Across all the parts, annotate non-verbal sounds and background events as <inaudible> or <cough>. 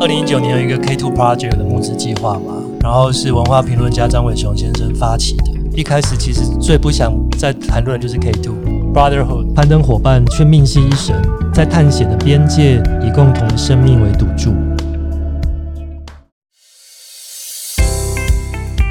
二零一九年有一个 K Two Project 的募资计划嘛，然后是文化评论家张伟雄先生发起的。一开始其实最不想再谈论的就是 K Two Brotherhood，攀登伙伴却命系一绳，在探险的边界以共同的生命为赌注。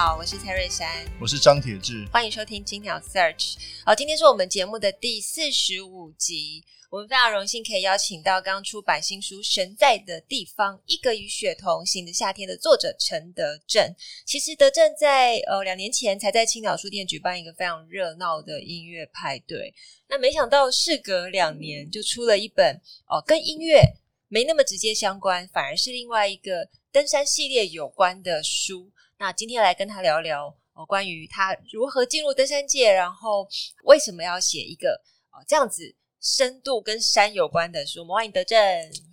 好，我是蔡瑞山，我是张铁志，欢迎收听青鸟 Search。好，今天是我们节目的第四十五集，我们非常荣幸可以邀请到刚出版新书《神在的地方：一个与雪同行的夏天》的作者陈德正。其实德正在呃两年前才在青鸟书店举办一个非常热闹的音乐派对，那没想到事隔两年就出了一本哦、呃，跟音乐没那么直接相关，反而是另外一个登山系列有关的书。那今天来跟他聊聊哦，关于他如何进入登山界，然后为什么要写一个哦这样子深度跟山有关的书。我们欢迎德正。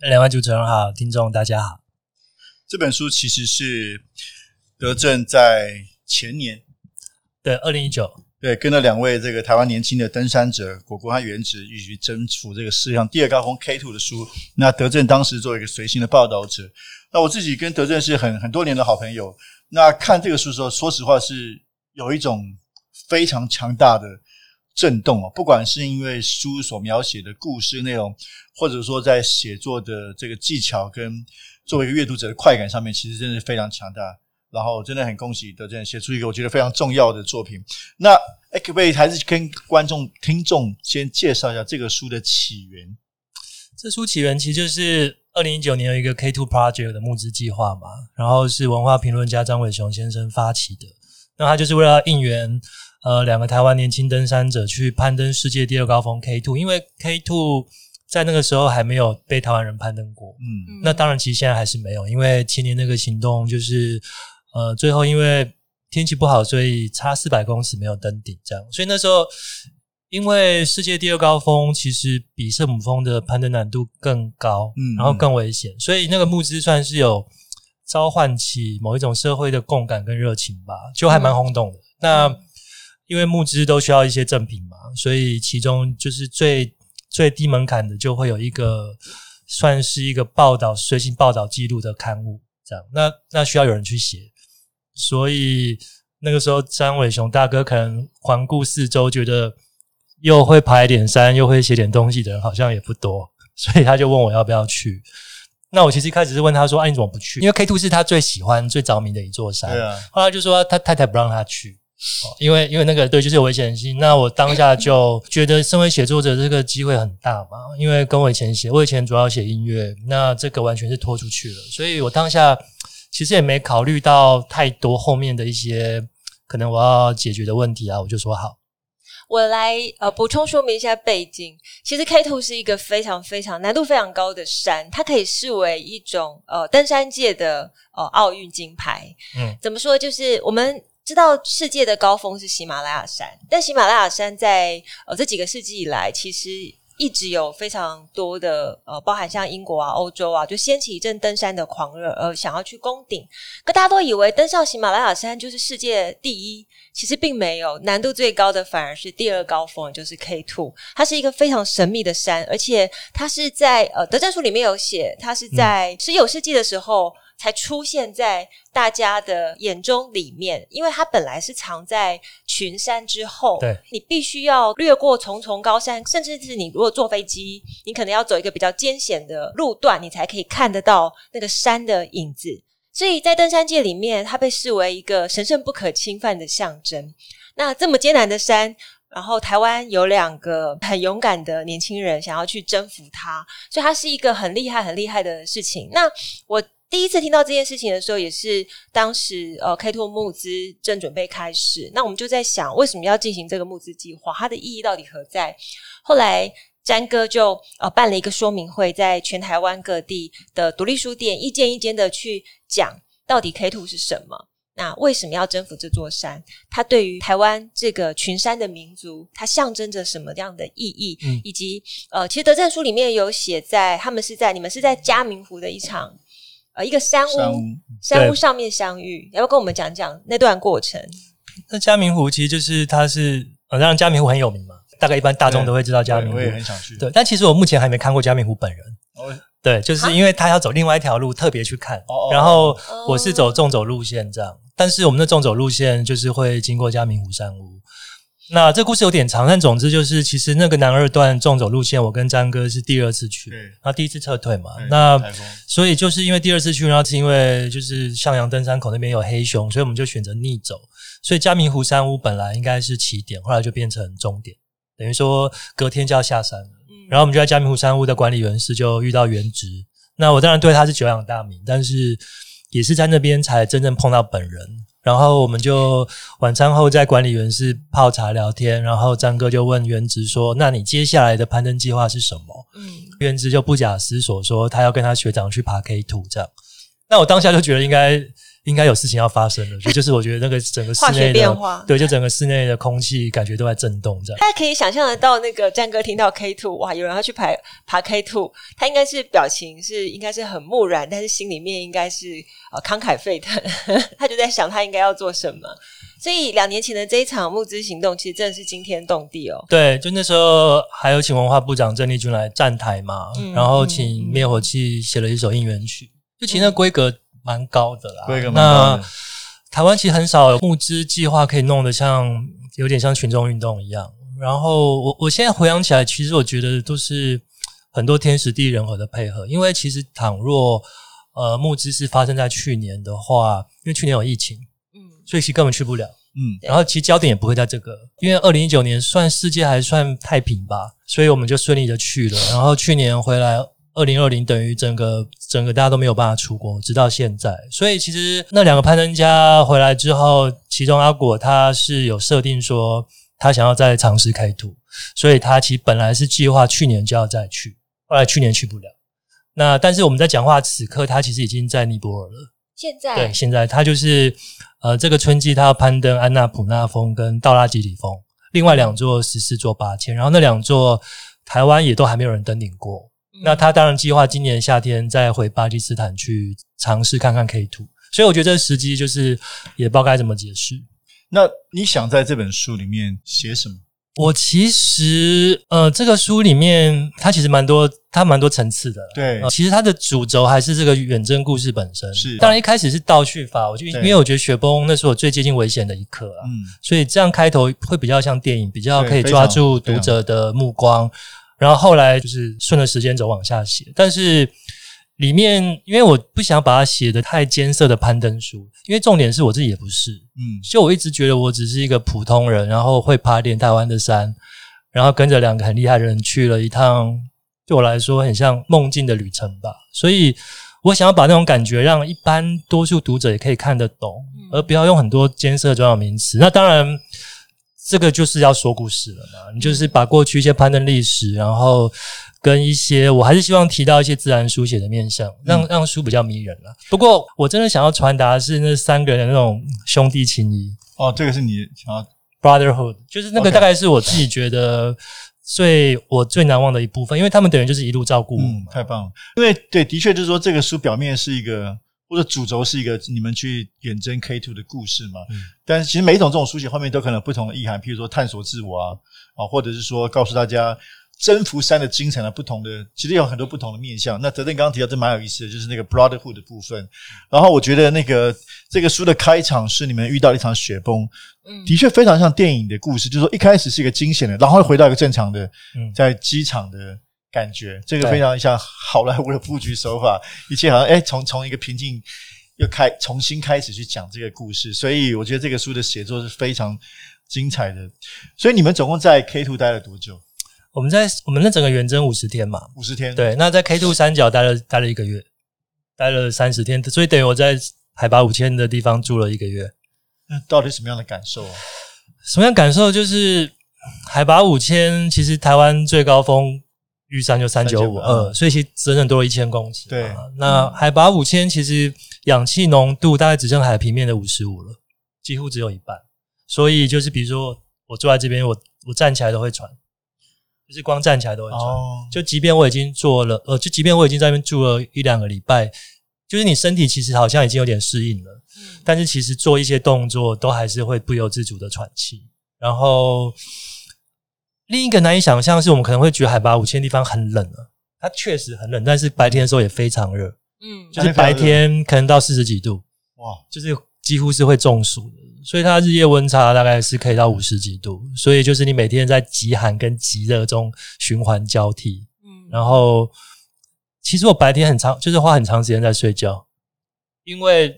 两位主持人好，听众大家好。这本书其实是德正在前年，对，二零一九，对，跟了两位这个台湾年轻的登山者果果和原子一起去征服这个世界上第二高峰 K Two 的书。那德正当时作为一个随行的报道者，那我自己跟德正是很很多年的好朋友。那看这个书的时候，说实话是有一种非常强大的震动哦。不管是因为书所描写的故事内容，或者说在写作的这个技巧跟作为一个阅读者的快感上面，其实真的是非常强大。然后真的很恭喜德正写出一个我觉得非常重要的作品。那哎，可不可以还是跟观众、听众先介绍一下这个书的起源？这书起源其实就是。二零一九年有一个 K Two Project 的募资计划嘛，然后是文化评论家张伟雄先生发起的。那他就是为了应援呃两个台湾年轻登山者去攀登世界第二高峰 K Two，因为 K Two 在那个时候还没有被台湾人攀登过。嗯，那当然其实现在还是没有，因为前年那个行动就是呃最后因为天气不好，所以差四百公尺没有登顶这样。所以那时候。因为世界第二高峰其实比圣母峰的攀登难度更高，嗯，然后更危险，所以那个募资算是有召唤起某一种社会的共感跟热情吧，就还蛮轰动的。嗯、那因为募资都需要一些赠品嘛，所以其中就是最最低门槛的就会有一个算是一个报道随行报道记录的刊物，这样，那那需要有人去写，所以那个时候张伟雄大哥可能环顾四周，觉得。又会爬一点山，又会写点东西的人好像也不多，所以他就问我要不要去。那我其实一开始是问他说：“啊，你怎么不去？”因为 K Two 是他最喜欢、最着迷的一座山。对啊。后来就说他太太不让他去，因为因为那个对就是有危险性。那我当下就 <laughs> 觉得，身为写作者，这个机会很大嘛。因为跟我以前写，我以前主要写音乐，那这个完全是拖出去了。所以我当下其实也没考虑到太多后面的一些可能我要解决的问题啊，我就说好。我来呃补充说明一下背景。其实 K two 是一个非常非常难度非常高的山，它可以视为一种呃登山界的呃奥运金牌。嗯，怎么说？就是我们知道世界的高峰是喜马拉雅山，但喜马拉雅山在呃这几个世纪以来，其实。一直有非常多的呃，包含像英国啊、欧洲啊，就掀起一阵登山的狂热，呃，想要去攻顶。可大家都以为登上喜马拉雅山就是世界第一，其实并没有，难度最高的反而是第二高峰，就是 K Two。它是一个非常神秘的山，而且它是在呃德正书里面有写，它是在十九世纪的时候。才出现在大家的眼中里面，因为它本来是藏在群山之后。对，你必须要掠过重重高山，甚至是你如果坐飞机，你可能要走一个比较艰险的路段，你才可以看得到那个山的影子。所以在登山界里面，它被视为一个神圣不可侵犯的象征。那这么艰难的山，然后台湾有两个很勇敢的年轻人想要去征服它，所以它是一个很厉害、很厉害的事情。那我。第一次听到这件事情的时候，也是当时呃 K2 募资正准备开始，那我们就在想，为什么要进行这个募资计划？它的意义到底何在？后来詹哥就呃办了一个说明会，在全台湾各地的独立书店一间一间的去讲到底 K Two 是什么。那为什么要征服这座山？它对于台湾这个群山的民族，它象征着什么样的意义？嗯、以及呃，其实德正书里面有写在，他们是在你们是在嘉明湖的一场呃一个山屋山屋，山屋上面相遇，要不要跟我们讲讲那段过程？那嘉明湖其实就是它是呃，当然嘉明湖很有名嘛，大概一般大众都会知道嘉明湖，我也很想去。对，但其实我目前还没看过嘉明湖本人。哦对，就是因为他要走另外一条路，特别去看。哦、然后我是走纵走路线这样，但是我们的纵走路线就是会经过嘉明湖山屋。那这故事有点长，但总之就是，其实那个南二段纵走路线，我跟詹哥是第二次去，然后第一次撤退嘛。那所以就是因为第二次去，然后是因为就是向阳登山口那边有黑熊，所以我们就选择逆走。所以嘉明湖山屋本来应该是起点，后来就变成终点，等于说隔天就要下山了。然后我们就在嘉明湖山屋的管理员室就遇到原职，那我当然对他是久仰大名，但是也是在那边才真正碰到本人。然后我们就晚餐后在管理员室泡茶聊天，然后张哥就问元植说：“那你接下来的攀登计划是什么？”嗯，元植就不假思索说：“他要跟他学长去爬 K Two 这样。”那我当下就觉得应该。应该有事情要发生了，就就是我觉得那个整个室内的对，就整个室内的空气感觉都在震动，这样。大家可以想象得到，那个战哥听到 K two，哇，有人要去爬爬 K two，他应该是表情是应该是很木然，但是心里面应该是呃慷慨沸腾，<laughs> 他就在想他应该要做什么。所以两年前的这一场募资行动，其实真的是惊天动地哦。对，就那时候还有请文化部长郑丽君来站台嘛，嗯、然后请灭火器写了一首应援曲，嗯、就其实那规格。蛮高的啦，的那台湾其实很少有募资计划可以弄得像有点像群众运动一样。然后我我现在回想起来，其实我觉得都是很多天时地利人和的配合。因为其实倘若呃募资是发生在去年的话，因为去年有疫情，嗯，所以其实根本去不了，嗯。然后其实焦点也不会在这个，因为二零一九年算世界还算太平吧，所以我们就顺利的去了。然后去年回来。二零二零等于整个整个大家都没有办法出国，直到现在。所以其实那两个攀登家回来之后，其中阿果他是有设定说他想要再尝试开拓所以他其实本来是计划去年就要再去，后来去年去不了。那但是我们在讲话此刻，他其实已经在尼泊尔了。现在对，现在他就是呃这个春季他要攀登安娜普纳峰跟道拉吉里峰，另外两座十四座八千，然后那两座台湾也都还没有人登顶过。那他当然计划今年夏天再回巴基斯坦去尝试看看 K2，所以我觉得这个时机就是也不知道该怎么解释。那你想在这本书里面写什么？我其实呃，这个书里面它其实蛮多，它蛮多层次的。对、呃，其实它的主轴还是这个远征故事本身。是，当然一开始是倒叙法，我就因为我觉得雪崩那是我最接近危险的一刻啊，嗯，所以这样开头会比较像电影，比较可以抓住读者的目光。然后后来就是顺着时间轴往下写，但是里面因为我不想把它写得太艰涩的攀登书，因为重点是我自己也不是，嗯，所以我一直觉得我只是一个普通人，然后会爬点台湾的山，然后跟着两个很厉害的人去了一趟，对我来说很像梦境的旅程吧。所以我想要把那种感觉让一般多数读者也可以看得懂，而不要用很多艰涩的专有名词。那当然。这个就是要说故事了嘛，你就是把过去一些攀登历史，然后跟一些，我还是希望提到一些自然书写的面向，让让书比较迷人了。不过我真的想要传达的是那三个人的那种兄弟情谊。哦，这个是你想要 brotherhood，就是那个大概是我自己觉得最我最难忘的一部分，因为他们等于就是一路照顾我。嗯，太棒了。因为对，的确就是说这个书表面是一个。或者主轴是一个你们去远征 K two 的故事嘛？嗯，但是其实每一种这种书写后面都可能有不同的意涵，譬如说探索自我啊，啊，或者是说告诉大家征服山的精彩的不同的，其实有很多不同的面向。那德正刚刚提到这蛮有意思的，就是那个 brotherhood 的部分。然后我觉得那个这个书的开场是你们遇到一场雪崩，嗯，的确非常像电影的故事，就是说一开始是一个惊险的，然后回到一个正常的，在机场的。感觉这个非常像好莱坞的布局手法，一切好像哎，从从一个平静又开重新开始去讲这个故事，所以我觉得这个书的写作是非常精彩的。所以你们总共在 K Two 待了多久？我们在我们那整个远征五十天嘛，五十天。对，那在 K Two 三角待了待了一个月，待了三十天，所以等于我在海拔五千的地方住了一个月。那到底什么样的感受啊？什么样感受？就是海拔五千，其实台湾最高峰。玉山就三九五二，所以其实整整多了一千公尺。对，那海拔五千，其实氧气浓度大概只剩海平面的五十五了，几乎只有一半。所以就是比如说我坐在这边，我我站起来都会喘，就是光站起来都会喘。哦、就即便我已经做了，呃，就即便我已经在那边住了一两个礼拜，就是你身体其实好像已经有点适应了，嗯、但是其实做一些动作都还是会不由自主的喘气，然后。另一个难以想象是我们可能会觉得海拔五千地方很冷啊，它确实很冷，但是白天的时候也非常热，嗯，就是白天可能到四十几度，哇，就是几乎是会中暑的，所以它日夜温差大概是可以到五十几度，所以就是你每天在极寒跟极热中循环交替，嗯，然后其实我白天很长，就是花很长时间在睡觉，因为。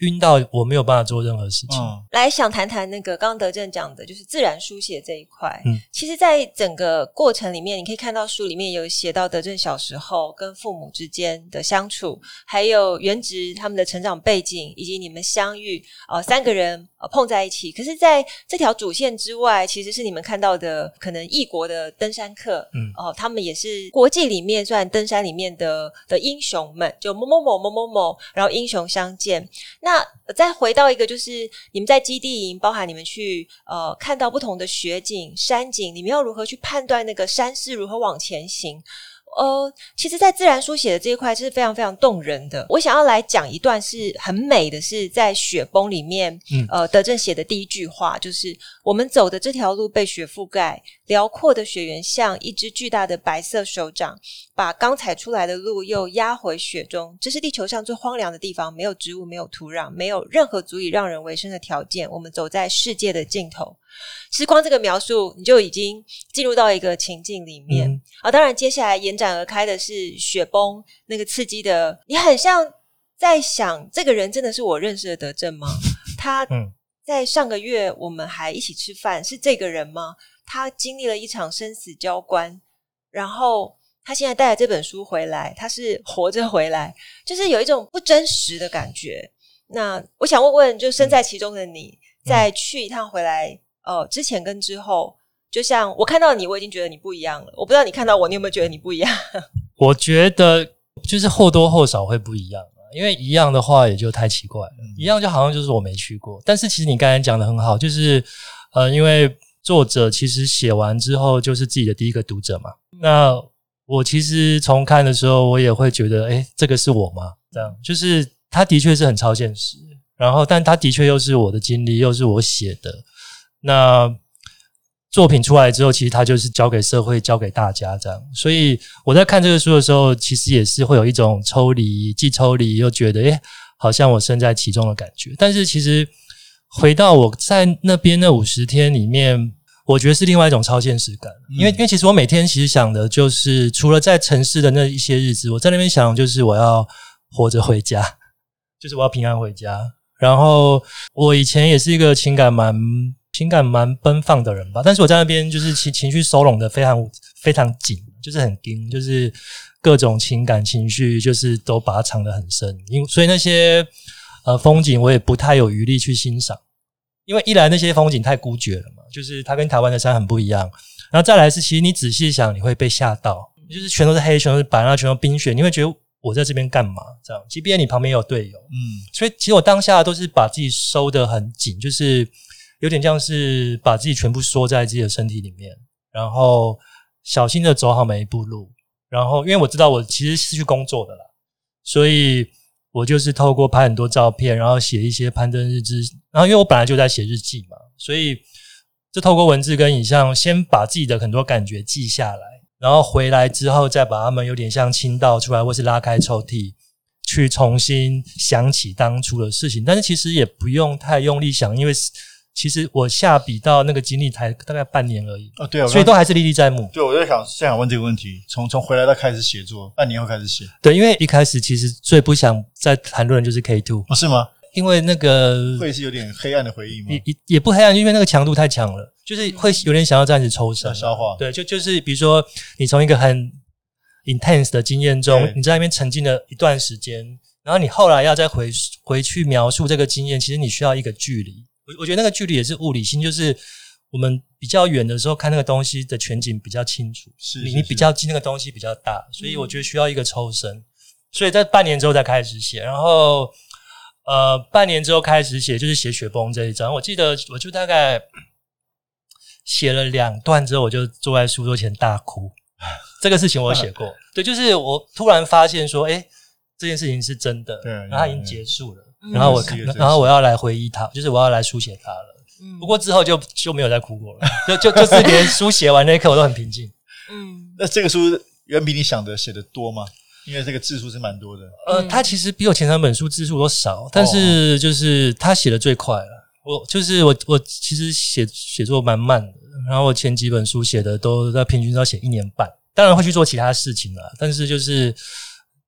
晕到我没有办法做任何事情。嗯、来，想谈谈那个刚刚德正讲的，就是自然书写这一块。嗯，其实，在整个过程里面，你可以看到书里面有写到德正小时候跟父母之间的相处，还有原植他们的成长背景，以及你们相遇，呃，三个人呃碰在一起。可是，在这条主线之外，其实是你们看到的可能异国的登山客，嗯，哦、呃，他们也是国际里面算登山里面的的英雄们，就某某某某某某，然后英雄相见。那再回到一个，就是你们在基地营，包含你们去呃看到不同的雪景、山景，你们要如何去判断那个山势如何往前行？呃，其实，在自然书写的这一块是非常非常动人的。我想要来讲一段是很美的，是在雪崩里面，嗯，呃，德正写的第一句话就是：我们走的这条路被雪覆盖，辽阔的雪原像一只巨大的白色手掌，把刚踩出来的路又压回雪中。这是地球上最荒凉的地方，没有植物，没有土壤，没有任何足以让人为生的条件。我们走在世界的尽头。其实光这个描述，你就已经进入到一个情境里面。嗯、啊，当然，接下来延展而开的是雪崩那个刺激的，你很像在想，这个人真的是我认识的德正吗？他在上个月我们还一起吃饭，是这个人吗？他经历了一场生死交关，然后他现在带着这本书回来，他是活着回来，就是有一种不真实的感觉。那我想问问，就身在其中的你，在去一趟回来。哦，之前跟之后，就像我看到你，我已经觉得你不一样了。我不知道你看到我，你有没有觉得你不一样？<laughs> 我觉得就是或多或少会不一样，因为一样的话也就太奇怪了。嗯、一样就好像就是我没去过。但是其实你刚才讲的很好，就是呃，因为作者其实写完之后就是自己的第一个读者嘛。嗯、那我其实从看的时候，我也会觉得，诶，这个是我吗？这样就是他的确是很超现实，然后但他的确又是我的经历，又是我写的。那作品出来之后，其实它就是交给社会、交给大家这样。所以我在看这个书的时候，其实也是会有一种抽离，既抽离又觉得，诶，好像我身在其中的感觉。但是其实回到我在那边那五十天里面，我觉得是另外一种超现实感。因为，因为其实我每天其实想的就是，除了在城市的那一些日子，我在那边想就是我要活着回家，就是我要平安回家。然后我以前也是一个情感蛮。情感蛮奔放的人吧，但是我在那边就是情情绪收拢的非常非常紧，就是很紧，就是各种情感情绪就是都把它藏得很深，因所以那些呃风景我也不太有余力去欣赏，因为一来那些风景太孤绝了嘛，就是它跟台湾的山很不一样，然后再来是其实你仔细想你会被吓到，就是全都是黑，全都是白，然后全都冰雪，你会觉得我在这边干嘛？这样，即便你旁边有队友，嗯，所以其实我当下都是把自己收得很紧，就是。有点像是把自己全部缩在自己的身体里面，然后小心的走好每一步路。然后，因为我知道我其实是去工作的啦，所以我就是透过拍很多照片，然后写一些攀登日志。然后，因为我本来就在写日记嘛，所以就透过文字跟影像，先把自己的很多感觉记下来，然后回来之后再把它们有点像倾倒出来，或是拉开抽屉，去重新想起当初的事情。但是其实也不用太用力想，因为。其实我下笔到那个经历才大概半年而已啊，对啊，所以都还是历历在目。对，我就想，现在想问这个问题，从从回来到开始写作，半年后开始写。对，因为一开始其实最不想再谈论的就是 K two，哦，是吗？因为那个会是有点黑暗的回忆吗？也也也不黑暗，因为那个强度太强了，就是会有点想要暂时抽身消化。对，就就是比如说你从一个很 intense 的经验中，你在那边沉浸了一段时间，然后你后来要再回回去描述这个经验，其实你需要一个距离。我我觉得那个距离也是物理性，就是我们比较远的时候看那个东西的全景比较清楚，是你你比较近那个东西比较大，所以我觉得需要一个抽身。嗯、所以在半年之后才开始写，然后呃，半年之后开始写就是写雪崩这一章。我记得我就大概写了两段之后，我就坐在书桌前大哭。<laughs> 这个事情我写过，对，就是我突然发现说，哎，这件事情是真的，然后它已经结束了，然后我然后我要来回忆它，就是我要来书写它了。不过之后就就没有再哭过了，就就就是连书写完那一刻我都很平静。<laughs> 嗯，那这个书远比你想的写的多吗？因为这个字数是蛮多的。呃，他其实比我前三本书字数都少，但是就是他写的最快了。我就是我我其实写写作蛮慢的，然后我前几本书写的都在平均都要写一年半，当然会去做其他事情了，但是就是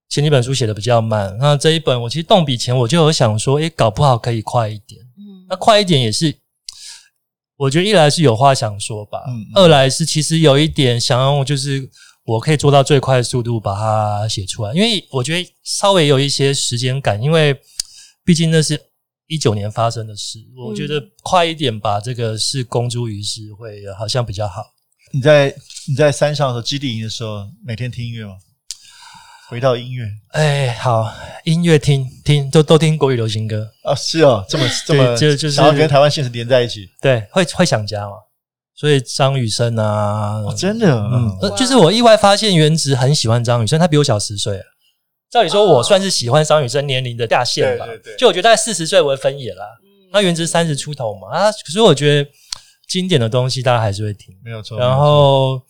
前几本书写的比较慢。那这一本我其实动笔前我就有想说，诶，搞不好可以快一点。嗯，那快一点也是。我觉得一来是有话想说吧，嗯嗯、二来是其实有一点想用，就是我可以做到最快的速度把它写出来，因为我觉得稍微有一些时间感，因为毕竟那是一九年发生的事，我觉得快一点把这个事公诸于世会好像比较好。你在你在山上的时候，基地营的时候，每天听音乐吗？回到音乐，哎，好，音乐听听都都听国语流行歌。啊，是哦，这么这么就就是然后跟台湾现实连在一起，对，会会想家嘛，所以张雨生啊，哦、真的，嗯，就是我意外发现原子很喜欢张雨生，他比我小十岁，照理说我算是喜欢张雨生年龄的下限吧，对对对，就我觉得大概四十岁为分野啦，那原子三十出头嘛，啊，可是我觉得经典的东西大家还是会听，没有错，然后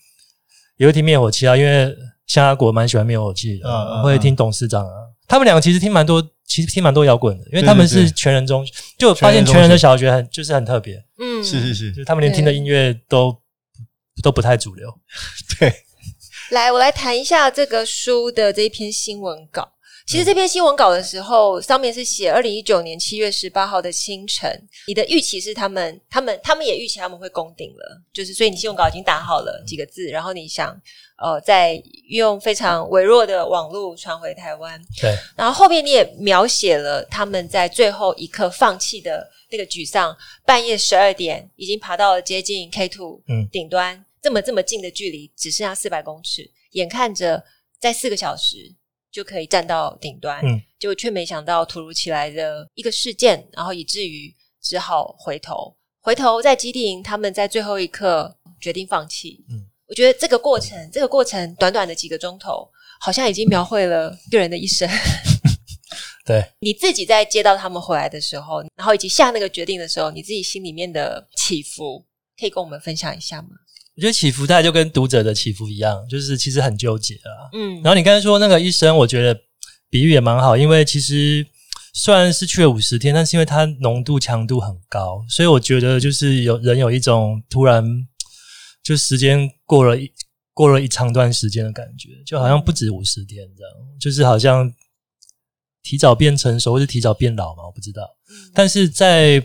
也会听灭火器啊，因为。像阿国蛮喜欢灭火器的，嗯会听董事长啊，他们两个其实听蛮多，其实听蛮多摇滚的，因为他们是全人中，就发现全人的小学很就是很特别，嗯，是是是，就是他们连听的音乐都都不太主流。<laughs> 对，来，我来谈一下这个书的这一篇新闻稿。其实这篇新闻稿的时候，上面是写二零一九年七月十八号的清晨。你的预期是他们，他们，他们也预期他们会攻顶了，就是所以你新闻稿已经打好了几个字，然后你想，呃，再用非常微弱的网络传回台湾。对。然后后面你也描写了他们在最后一刻放弃的那个沮丧，半夜十二点已经爬到了接近 K Two 顶端，嗯，这么这么近的距离，只剩下四百公尺，眼看着在四个小时。就可以站到顶端，嗯，就却没想到突如其来的一个事件，然后以至于只好回头。回头在基地营，他们在最后一刻决定放弃。嗯，我觉得这个过程，这个过程短短的几个钟头，好像已经描绘了一个人的一生。<laughs> 对，你自己在接到他们回来的时候，然后以及下那个决定的时候，你自己心里面的起伏，可以跟我们分享一下吗？我觉得起伏大概就跟读者的起伏一样，就是其实很纠结啊。嗯，然后你刚才说那个医生，我觉得比喻也蛮好，因为其实虽然是去了五十天，但是因为它浓度强度很高，所以我觉得就是有人有一种突然就时间过了一过了一长段时间的感觉，就好像不止五十天这样，就是好像提早变成熟或是提早变老嘛，我不知道。但是在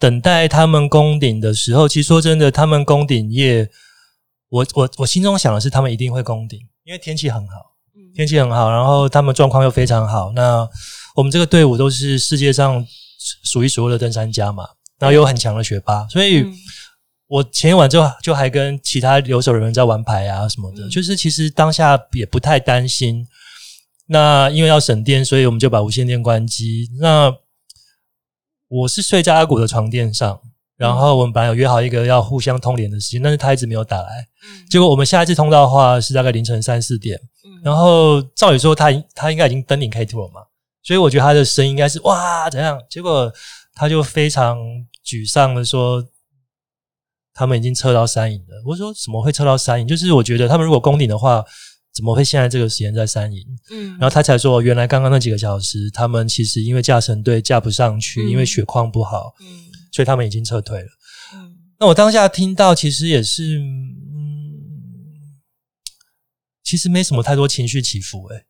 等待他们攻顶的时候，其实说真的，他们攻顶夜。我我我心中想的是，他们一定会攻顶，因为天气很好，天气很好，然后他们状况又非常好。那我们这个队伍都是世界上数一数二的登山家嘛，然后有很强的学霸，所以我前一晚就就还跟其他留守人员在玩牌啊什么的，就是其实当下也不太担心。那因为要省电，所以我们就把无线电关机。那我是睡在阿古的床垫上。然后我们本来有约好一个要互相通联的时间，但是他一直没有打来。嗯、结果我们下一次通道的话是大概凌晨三四点。嗯、然后照理说他他应该已经登顶 K2 了嘛，所以我觉得他的声音应该是哇怎样？结果他就非常沮丧的说，他们已经测到山营了。我说怎么会测到山营？就是我觉得他们如果攻顶的话，怎么会现在这个时间在山营？嗯，然后他才说，原来刚刚那几个小时，他们其实因为驾乘队驾不上去，嗯、因为雪况不好。嗯。所以他们已经撤退了。嗯，那我当下听到，其实也是，嗯，其实没什么太多情绪起伏，诶，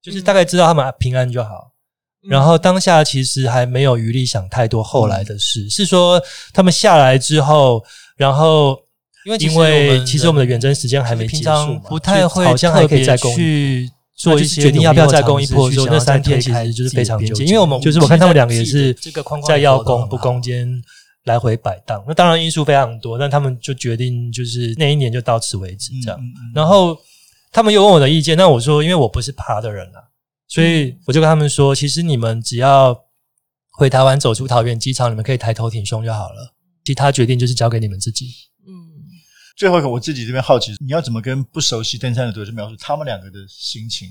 就是大概知道他们平安就好。嗯、然后当下其实还没有余力想太多后来的事，嗯、是说他们下来之后，然后因为因为其实我们的远征时间还没结束嘛，不太会好像还可以再去做一些决定要不要再攻一波的时候，那三天其实就是非常纠结，因为我们就是我看他们两个也是在要攻不攻坚来回摆荡。那当然因素非常多，但他们就决定就是那一年就到此为止这样。嗯嗯嗯、然后他们又问我的意见，那我说因为我不是爬的人啊，所以我就跟他们说，其实你们只要回台湾走出桃园机场，你们可以抬头挺胸就好了，其他决定就是交给你们自己。嗯，最后一个我自己这边好奇，你要怎么跟不熟悉登山的读者描述他们两个的心情？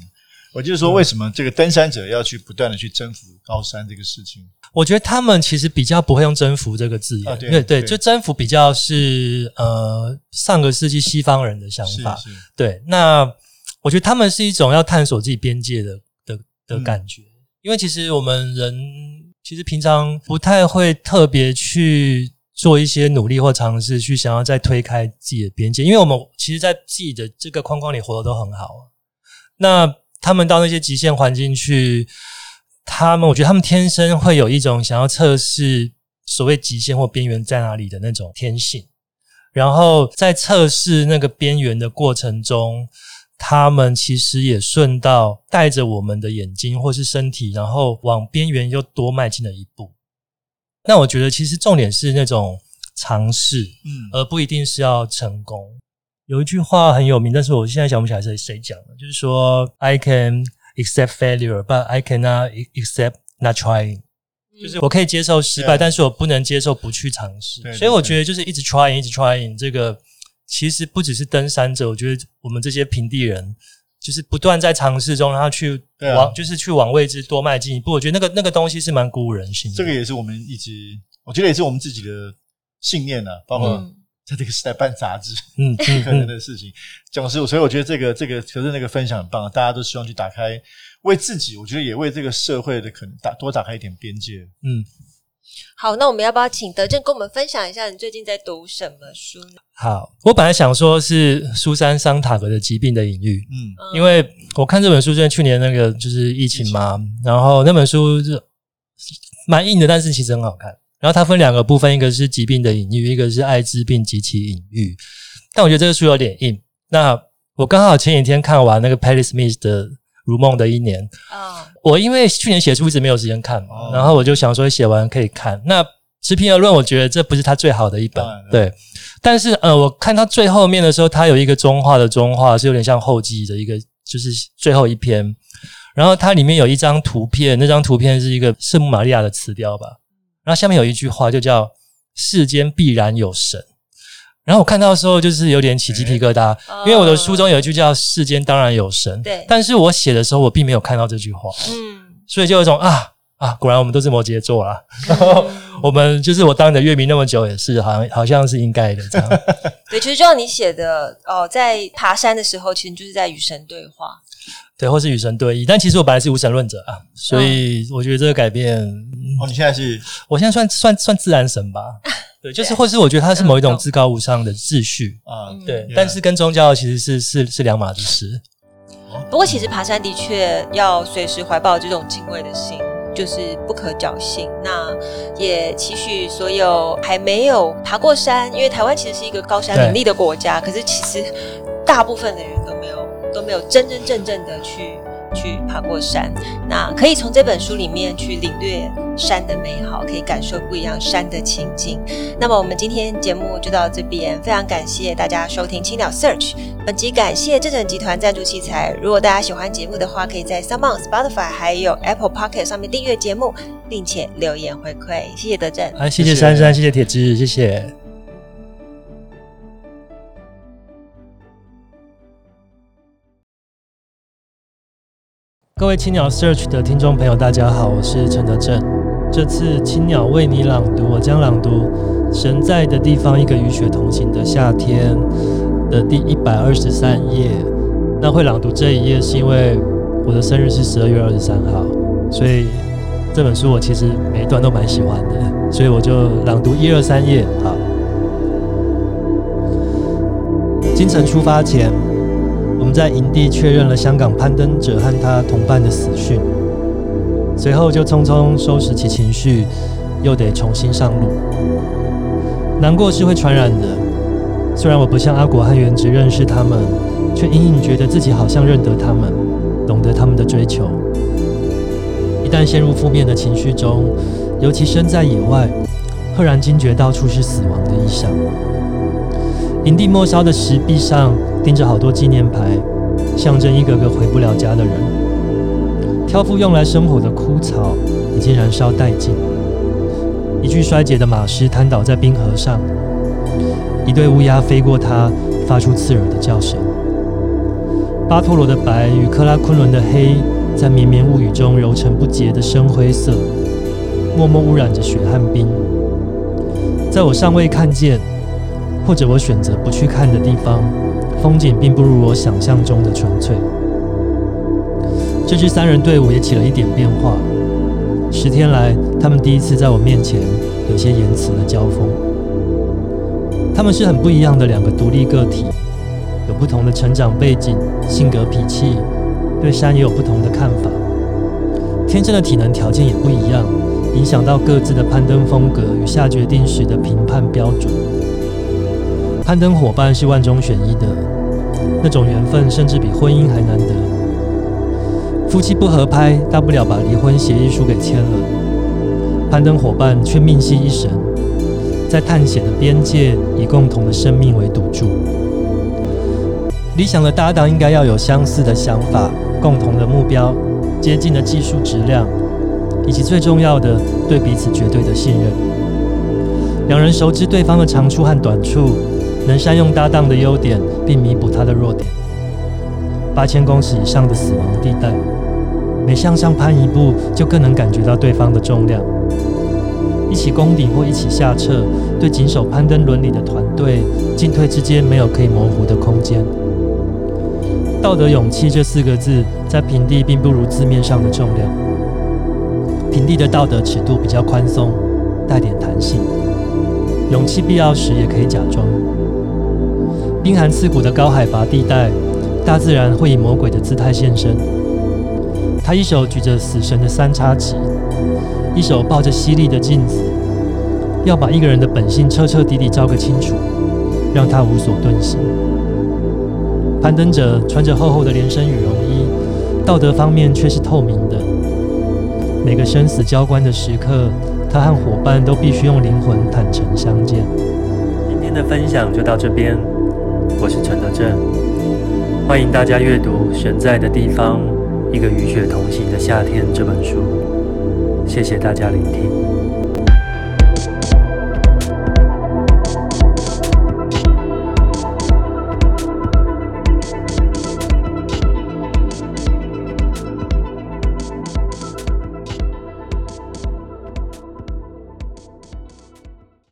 我就是说，为什么这个登山者要去不断的去征服高山这个事情？我觉得他们其实比较不会用“征服”这个字眼，啊、对对，对，就征服比较是呃上个世纪西方人的想法。是是对，那我觉得他们是一种要探索自己边界的的的感觉，嗯、因为其实我们人其实平常不太会特别去做一些努力或尝试，去想要再推开自己的边界，因为我们其实，在自己的这个框框里活得都很好。那他们到那些极限环境去，他们我觉得他们天生会有一种想要测试所谓极限或边缘在哪里的那种天性，然后在测试那个边缘的过程中，他们其实也顺道带着我们的眼睛或是身体，然后往边缘又多迈进了一步。那我觉得其实重点是那种尝试，嗯，而不一定是要成功。有一句话很有名，但是我现在想不起来是谁讲的，就是说 "I can accept failure, but I cannot accept not trying"，就是我可以接受失败，但是我不能接受不去尝试。所以我觉得就是一直 trying，一直 trying，这个其实不只是登山者，我觉得我们这些平地人，就是不断在尝试中，然后去往，就是去往未知多迈进一步。我觉得那个那个东西是蛮鼓舞人心的。这个也是我们一直，我觉得也是我们自己的信念啊，包括。在这个时代办杂志，嗯，不可能的事情，讲师，所以我觉得这个这个可是那个分享很棒，大家都希望去打开，为自己，我觉得也为这个社会的可能打多打开一点边界。嗯，好，那我们要不要请德正跟我们分享一下你最近在读什么书呢？好，我本来想说是苏珊桑塔格的疾病的隐喻，嗯，因为我看这本书，就是去年那个就是疫情嘛，情然后那本书是蛮硬的，但是其实很好看。然后它分两个部分，一个是疾病的隐喻，一个是艾滋病及其隐喻。但我觉得这个书有点硬。那我刚好前几天看完那个 Patti Smith 的《如梦的一年》啊，我因为去年写书一直没有时间看嘛，然后我就想说写完可以看。那持平而论，我觉得这不是他最好的一本，对。但是呃，我看到最后面的时候，他有一个中画的中画，是有点像后记的一个，就是最后一篇。然后它里面有一张图片，那张图片是一个圣母玛利亚的瓷雕吧。然后下面有一句话，就叫“世间必然有神”。然后我看到的时候，就是有点起鸡皮疙瘩，因为我的书中有一句叫“世间当然有神”，对。但是我写的时候，我并没有看到这句话，嗯。所以就有一种啊啊，果然我们都是摩羯座啦。然后我们就是我当你的乐迷那么久，也是好像好像是应该的这样。<laughs> 对，其实就像你写的哦，在爬山的时候，其实就是在与神对话。对，或是与神对弈，但其实我本来是无神论者啊，所以我觉得这个改变，哦，你现在是，我现在算算算自然神吧，对，就是或是我觉得它是某一种至高无上的秩序。啊，对，但是跟宗教其实是是是两码子事。不过，其实爬山的确要随时怀抱这种敬畏的心，就是不可侥幸。那也期许所有还没有爬过山，因为台湾其实是一个高山林立的国家，可是其实大部分的人都没有。都没有真真正正的去去爬过山，那可以从这本书里面去领略山的美好，可以感受不一样山的情景。那么我们今天节目就到这边，非常感谢大家收听青鸟 Search。本集感谢正成集团赞助器材。如果大家喜欢节目的话，可以在 SoundOn、Spotify 还有 Apple Podcast 上面订阅节目，并且留言回馈。谢谢德正，好，谢谢珊珊，谢谢铁枝，谢谢。各位青鸟 Search 的听众朋友，大家好，我是陈德正。这次青鸟为你朗读，我将朗读《神在的地方：一个与雪同行的夏天》的第一百二十三页。那会朗读这一页，是因为我的生日是十二月二十三号，所以这本书我其实每一段都蛮喜欢的，所以我就朗读一二三页。好，清晨出发前。我们在营地确认了香港攀登者和他同伴的死讯，随后就匆匆收拾起情绪，又得重新上路。难过是会传染的，虽然我不像阿果和原直认识他们，却隐隐觉得自己好像认得他们，懂得他们的追求。一旦陷入负面的情绪中，尤其身在野外，赫然惊觉到处是死亡的意象。营地末梢的石壁上钉着好多纪念牌，象征一个个回不了家的人。挑夫用来生火的枯草已经燃烧殆尽，一具衰竭的马尸瘫倒在冰河上，一对乌鸦飞过它，发出刺耳的叫声。巴托罗的白与克拉昆仑的黑，在绵绵雾雨中揉成不洁的深灰色，默默污染着雪和冰。在我尚未看见，或者我选择不去看的地方，风景并不如我想象中的纯粹。这支三人队伍也起了一点变化。十天来，他们第一次在我面前有些言辞的交锋。他们是很不一样的两个独立个体。有不同的成长背景、性格脾气，对山也有不同的看法。天生的体能条件也不一样，影响到各自的攀登风格与下决定时的评判标准。攀登伙伴是万中选一的，那种缘分甚至比婚姻还难得。夫妻不合拍，大不了把离婚协议书给签了。攀登伙伴却命系一生，在探险的边界，以共同的生命为赌注。理想的搭档应该要有相似的想法、共同的目标、接近的技术质量，以及最重要的，对彼此绝对的信任。两人熟知对方的长处和短处，能善用搭档的优点，并弥补他的弱点。八千公尺以上的死亡地带，每向上攀一步，就更能感觉到对方的重量。一起攻顶或一起下撤，对谨守攀登伦理的团队，进退之间没有可以模糊的空间。道德勇气这四个字，在平地并不如字面上的重量。平地的道德尺度比较宽松，带点弹性。勇气必要时也可以假装。冰寒刺骨的高海拔地带，大自然会以魔鬼的姿态现身。他一手举着死神的三叉戟，一手抱着犀利的镜子，要把一个人的本性彻彻底底照个清楚，让他无所遁形。攀登者穿着厚厚的连身羽绒衣，道德方面却是透明的。每个生死交关的时刻，他和伙伴都必须用灵魂坦诚相见。今天的分享就到这边，我是陈德正，欢迎大家阅读《神在的地方：一个与雪同行的夏天》这本书。谢谢大家聆听。